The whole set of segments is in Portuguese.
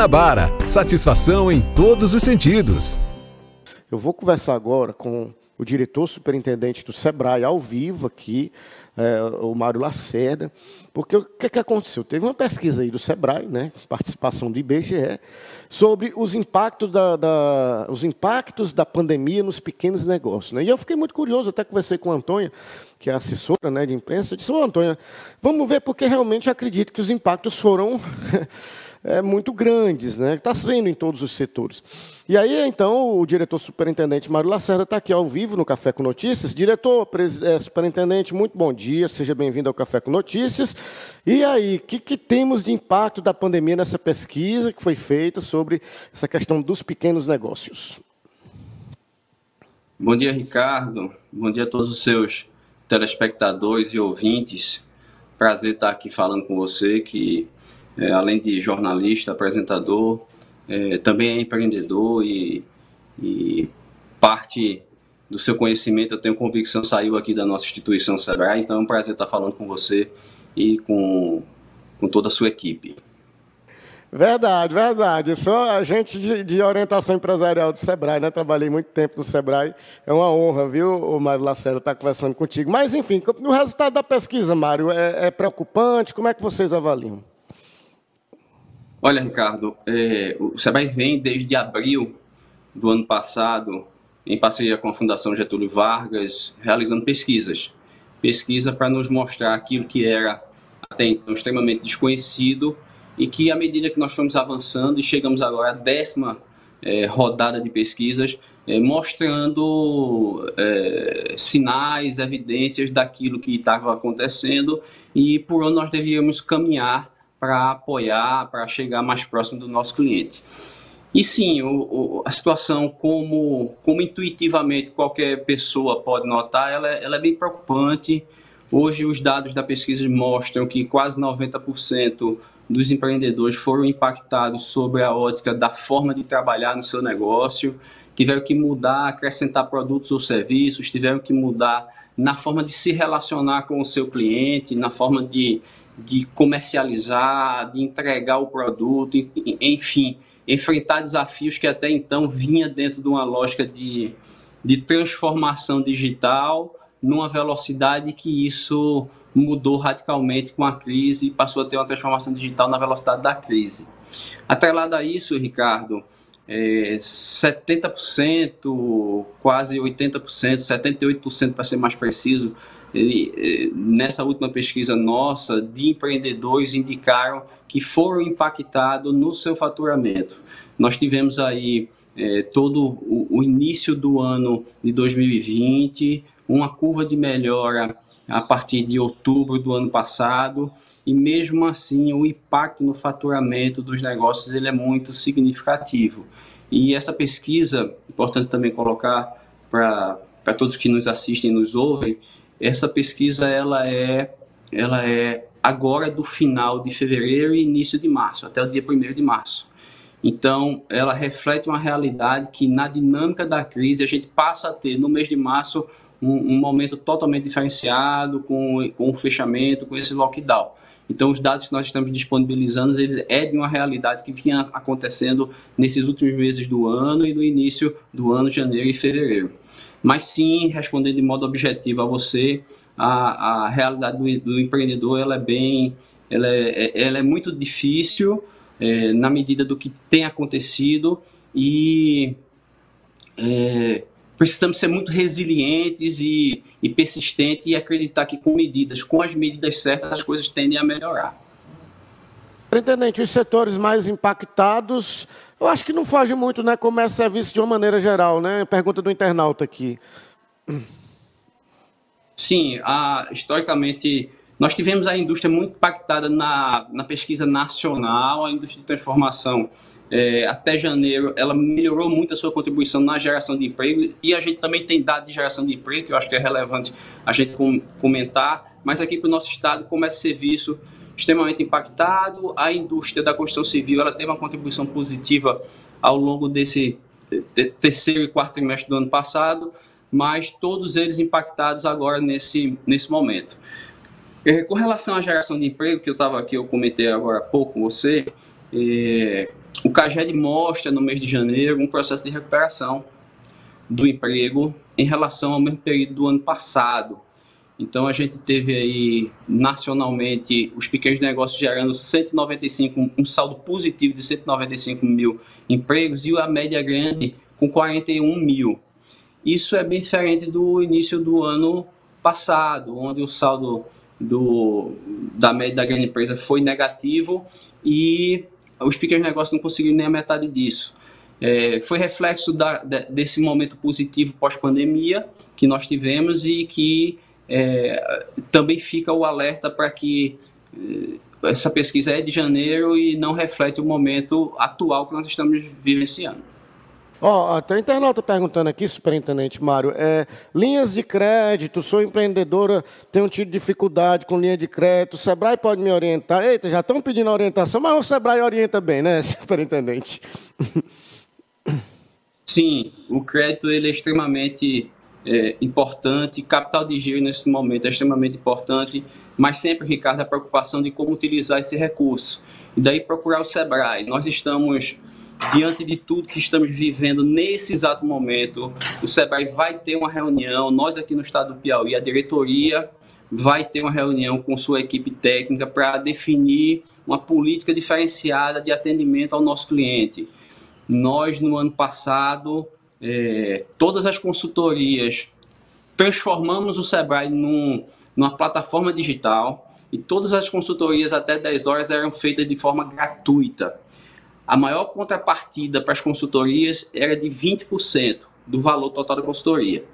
Guanabara, satisfação em todos os sentidos. Eu vou conversar agora com o diretor superintendente do SEBRAE ao vivo aqui, é, o Mário Lacerda, porque o que, que aconteceu? Teve uma pesquisa aí do SEBRAE, né, participação do IBGE, sobre os impactos da, da, os impactos da pandemia nos pequenos negócios. Né? E eu fiquei muito curioso, até conversei com a Antônia, que é assessora né, de imprensa, eu disse, ô Antônia, vamos ver, porque realmente acredito que os impactos foram é, muito grandes, né? Está sendo em todos os setores. E aí, então, o diretor superintendente Mário Lacerda está aqui ao vivo no Café com Notícias. Diretor, é, superintendente, muito bom dia, seja bem-vindo ao Café com Notícias. E aí, o que, que temos de impacto da pandemia nessa pesquisa que foi feita sobre essa questão dos pequenos negócios? Bom dia, Ricardo. Bom dia a todos os seus telespectadores e ouvintes. Prazer estar aqui falando com você, que é, além de jornalista, apresentador, é, também é empreendedor e, e, parte do seu conhecimento, eu tenho convicção, saiu aqui da nossa instituição Sebrae, então é um prazer estar falando com você e com, com toda a sua equipe. Verdade, verdade. Sou agente de, de, orientação empresarial do Sebrae, né? Trabalhei muito tempo no Sebrae. É uma honra, viu, o Mário Lacerda, estar conversando contigo. Mas, enfim, o resultado da pesquisa, Mário, é, é preocupante? Como é que vocês avaliam? Olha, Ricardo, é, o Sebrae vem desde abril do ano passado, em parceria com a Fundação Getúlio Vargas, realizando pesquisas. Pesquisa para nos mostrar aquilo que era até então extremamente desconhecido e que, à medida que nós fomos avançando e chegamos agora à décima é, rodada de pesquisas, é, mostrando é, sinais, evidências daquilo que estava acontecendo e por onde nós devíamos caminhar para apoiar, para chegar mais próximo do nosso cliente. E sim, o, o, a situação, como, como intuitivamente qualquer pessoa pode notar, ela, ela é bem preocupante. Hoje, os dados da pesquisa mostram que quase 90% dos empreendedores foram impactados sobre a ótica da forma de trabalhar no seu negócio, tiveram que mudar, acrescentar produtos ou serviços, tiveram que mudar na forma de se relacionar com o seu cliente, na forma de de comercializar, de entregar o produto, enfim, enfrentar desafios que até então vinha dentro de uma lógica de, de transformação digital numa velocidade que isso mudou radicalmente com a crise e passou a ter uma transformação digital na velocidade da crise. Atrelado a isso, Ricardo, é, 70%, quase 80%, 78% para ser mais preciso, nessa última pesquisa nossa, de empreendedores indicaram que foram impactados no seu faturamento. Nós tivemos aí é, todo o, o, início do ano de 2020, uma curva de melhora a partir de outubro do ano passado, e mesmo assim o impacto no faturamento dos negócios ele é muito significativo. E essa pesquisa, importante também colocar para todos que nos assistem e nos ouvem, essa pesquisa ela é, ela é agora do final de fevereiro e início de março, até o dia 1 de março. Então, ela reflete uma realidade que, na dinâmica da crise, a gente passa a ter, no mês de março, um, um momento totalmente diferenciado, com, com o fechamento, com esse lockdown. Então, os dados que nós estamos disponibilizando eles é de uma realidade que vinha acontecendo nesses últimos meses do ano e no início do ano, janeiro e fevereiro mas sim respondendo de modo objetivo a você, a, a realidade do, do empreendedor ela é bem, ela é, é, ela é muito difícil é, na medida do que tem acontecido e é, precisamos ser muito resilientes e, e persistentes e acreditar que com medidas, com as medidas certas, as coisas tendem a melhorar. Superintendente, os setores mais impactados eu acho que não foge muito, né? Comércio e serviço de uma maneira geral, né? Pergunta do internauta aqui. Sim, a, historicamente nós tivemos a indústria muito impactada na, na pesquisa nacional, a indústria de transformação. É, até janeiro, ela melhorou muito a sua contribuição na geração de emprego e a gente também tem dados de geração de emprego, que eu acho que é relevante a gente com, comentar, mas aqui para o nosso estado, comércio e serviço, extremamente impactado. A indústria da construção civil ela teve uma contribuição positiva ao longo desse terceiro e quarto trimestre do ano passado, mas todos eles impactados agora nesse, nesse momento. É, com relação à geração de emprego, que eu estava aqui, eu comentei agora há pouco com você, é, o CAGED mostra no mês de janeiro um processo de recuperação do emprego em relação ao mesmo período do ano passado. Então a gente teve aí nacionalmente os pequenos negócios gerando 195, um saldo positivo de 195 mil empregos e a média grande com 41 mil. Isso é bem diferente do início do ano passado, onde o saldo do, da média da grande empresa foi negativo e os pequenos negócios não conseguiram nem a metade disso. É, foi reflexo da, desse momento positivo pós-pandemia que nós tivemos e que é, também fica o alerta para que é, essa pesquisa é de janeiro e não reflete o momento atual que nós estamos vivenciando. Ó, oh, tem um internauta perguntando aqui, superintendente Mário, é, linhas de crédito, sou empreendedora, tenho tido dificuldade com linha de crédito, o Sebrae pode me orientar? Eita, já estão pedindo orientação, mas o Sebrae orienta bem, né, superintendente? Sim, o crédito ele é extremamente é, importante, capital de giro nesse momento é extremamente importante, mas sempre, Ricardo, a preocupação de como utilizar esse recurso. E daí procurar o Sebrae. Nós estamos diante de tudo que estamos vivendo nesse exato momento, o SEBRAE vai ter uma reunião, nós aqui no estado do Piauí, a diretoria vai ter uma reunião com sua equipe técnica para definir uma política diferenciada de atendimento ao nosso cliente. Nós, no ano passado, é, todas as consultorias transformamos o Sebrae num, numa plataforma digital e todas as consultorias até 10 horas eram feitas de forma gratuita a maior contrapartida para as consultorias era de 20% do valor total da consultoria.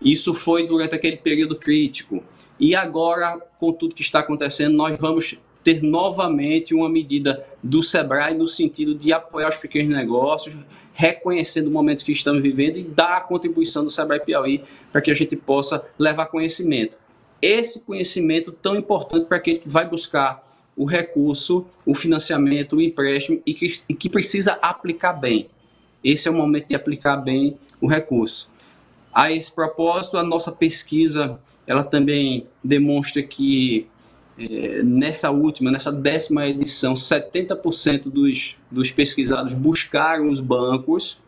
Isso foi durante aquele período crítico. E agora, com tudo que está acontecendo, nós vamos ter novamente uma medida do SEBRAE no sentido de apoiar os pequenos negócios, reconhecendo o momento que estamos vivendo e dar a contribuição do SEBRAE Piauí para que a gente possa levar conhecimento. Esse conhecimento tão importante para aquele que vai buscar o recurso, o financiamento, o empréstimo e que, e que precisa aplicar bem. Esse é o momento de aplicar bem o recurso. A esse propósito, a nossa pesquisa ela também demonstra que é, nessa última, nessa décima edição, 70% dos, dos pesquisados buscaram os bancos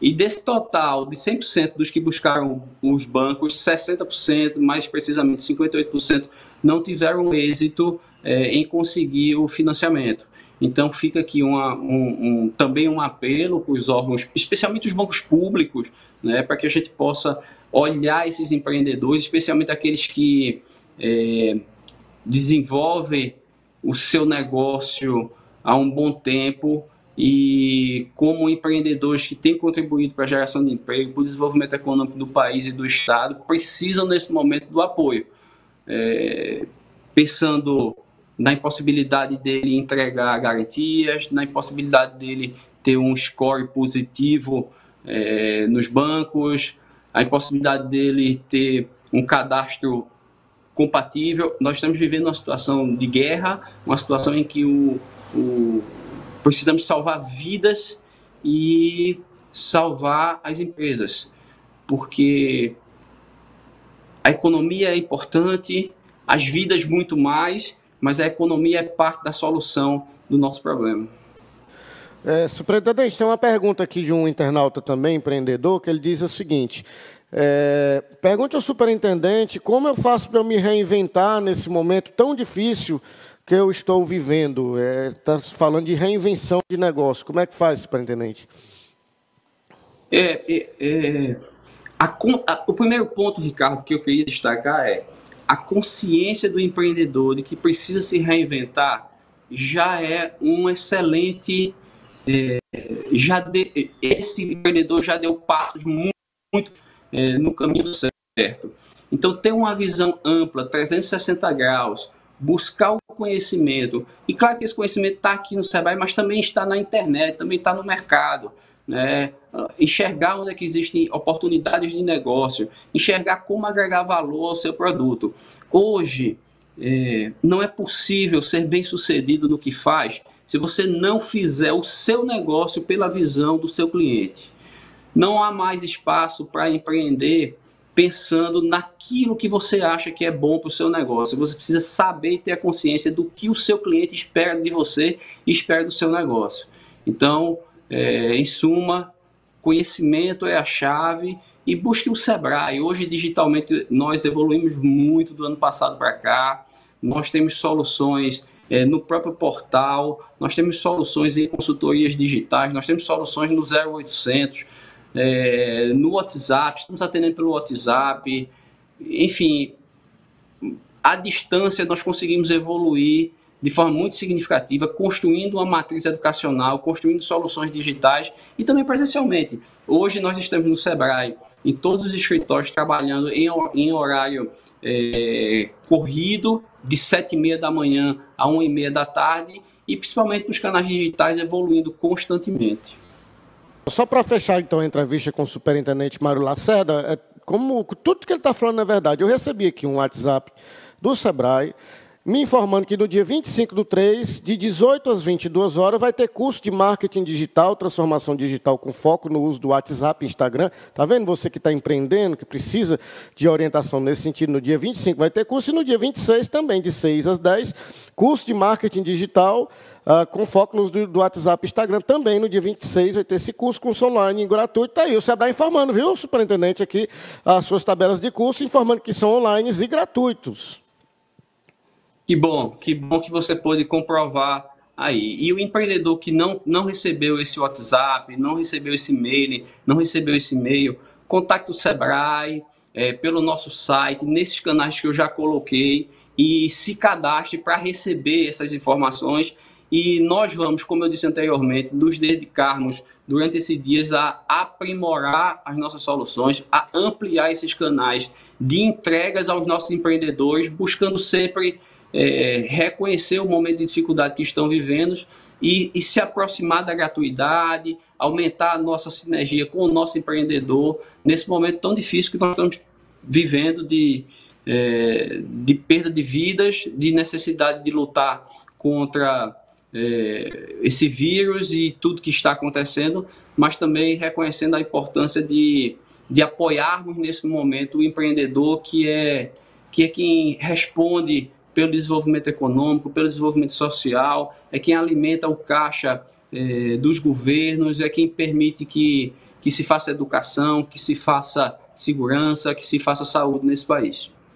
e desse total de 100% dos que buscaram os bancos, 60%, mais precisamente 58%, não tiveram êxito é, em conseguir o financiamento. Então fica aqui uma, um, um, também um apelo para os órgãos, especialmente os bancos públicos, né, para que a gente possa olhar esses empreendedores, especialmente aqueles que é, desenvolvem o seu negócio há um bom tempo e como empreendedores que têm contribuído para a geração de emprego, para o desenvolvimento econômico do país e do Estado, precisam nesse momento do apoio. É, pensando na impossibilidade dele entregar garantias, na impossibilidade dele ter um score positivo é, nos bancos, a impossibilidade dele ter um cadastro compatível. Nós estamos vivendo uma situação de guerra, uma situação em que o, o precisamos salvar vidas e salvar as empresas, porque a economia é importante, as vidas muito mais, mas a economia é parte da solução do nosso problema. É, superintendente, tem uma pergunta aqui de um internauta também, empreendedor, que ele diz o seguinte: é, pergunte ao superintendente como eu faço para me reinventar nesse momento tão difícil que eu estou vivendo. Está é, falando de reinvenção de negócio. Como é que faz, superintendente? É, é, é a, a, o primeiro ponto, Ricardo, que eu queria destacar é a consciência do empreendedor de que precisa se reinventar já é um excelente. É, já de, esse empreendedor já deu passos muito, muito é, no caminho certo. Então, ter uma visão ampla, 360 graus, buscar o conhecimento. E claro que esse conhecimento está aqui no Sebrae, mas também está na internet, também está no mercado né? enxergar onde é que existem oportunidades de negócio, enxergar como agregar valor ao seu produto. Hoje, é, não é possível ser bem sucedido no que faz se você não fizer o seu negócio pela visão do seu cliente. Não há mais espaço para empreender pensando naquilo que você acha que é bom para o seu negócio. Você precisa saber e ter a consciência do que o seu cliente espera de você e espera do seu negócio. Então, é, em suma, conhecimento é a chave e busque o Sebrae. Hoje, digitalmente, nós evoluímos muito do ano passado para cá. Nós temos soluções é, no próprio portal, nós temos soluções em consultorias digitais, nós temos soluções no 0800, é, no WhatsApp, estamos atendendo pelo WhatsApp. Enfim, à distância nós conseguimos evoluir de forma muito significativa, construindo uma matriz educacional, construindo soluções digitais e também presencialmente. Hoje nós estamos no Sebrae, em todos os escritórios, trabalhando em, em horário é, corrido, de 7 e meia da manhã a 1 e meia da tarde, e principalmente nos canais digitais evoluindo constantemente. Só para fechar então a entrevista com o superintendente Mário Lacerda, é, como tudo que ele está falando é verdade, eu recebi aqui um WhatsApp do Sebrae me informando que no dia 25 do 3, de 18 às 22 horas, vai ter curso de marketing digital, transformação digital com foco no uso do WhatsApp Instagram. Está vendo você que está empreendendo, que precisa de orientação nesse sentido? No dia 25 vai ter curso e no dia 26 também, de 6 às 10, curso de marketing digital uh, com foco no uso do WhatsApp e Instagram. Também no dia 26 vai ter esse curso, curso online gratuito. Está aí o Sebrae informando, viu, superintendente, aqui as suas tabelas de curso, informando que são online e gratuitos. Que bom, que bom que você pôde comprovar aí. E o empreendedor que não, não recebeu esse WhatsApp, não recebeu esse e-mail, não recebeu esse e-mail, contacte o Sebrae é, pelo nosso site, nesses canais que eu já coloquei e se cadastre para receber essas informações. E nós vamos, como eu disse anteriormente, nos dedicarmos durante esses dias a aprimorar as nossas soluções, a ampliar esses canais de entregas aos nossos empreendedores, buscando sempre é, reconhecer o momento de dificuldade que estão vivendo e, e, se aproximar da gratuidade, aumentar a nossa sinergia com o nosso empreendedor nesse momento tão difícil que nós estamos vivendo de, é, de perda de vidas, de necessidade de lutar contra é, esse vírus e tudo que está acontecendo, mas também reconhecendo a importância de, de apoiarmos nesse momento o empreendedor que é, que é quem responde pelo desenvolvimento econômico, pelo desenvolvimento social, é quem alimenta o caixa é, dos governos, é quem permite que, que se faça educação, que se faça segurança, que se faça saúde nesse país.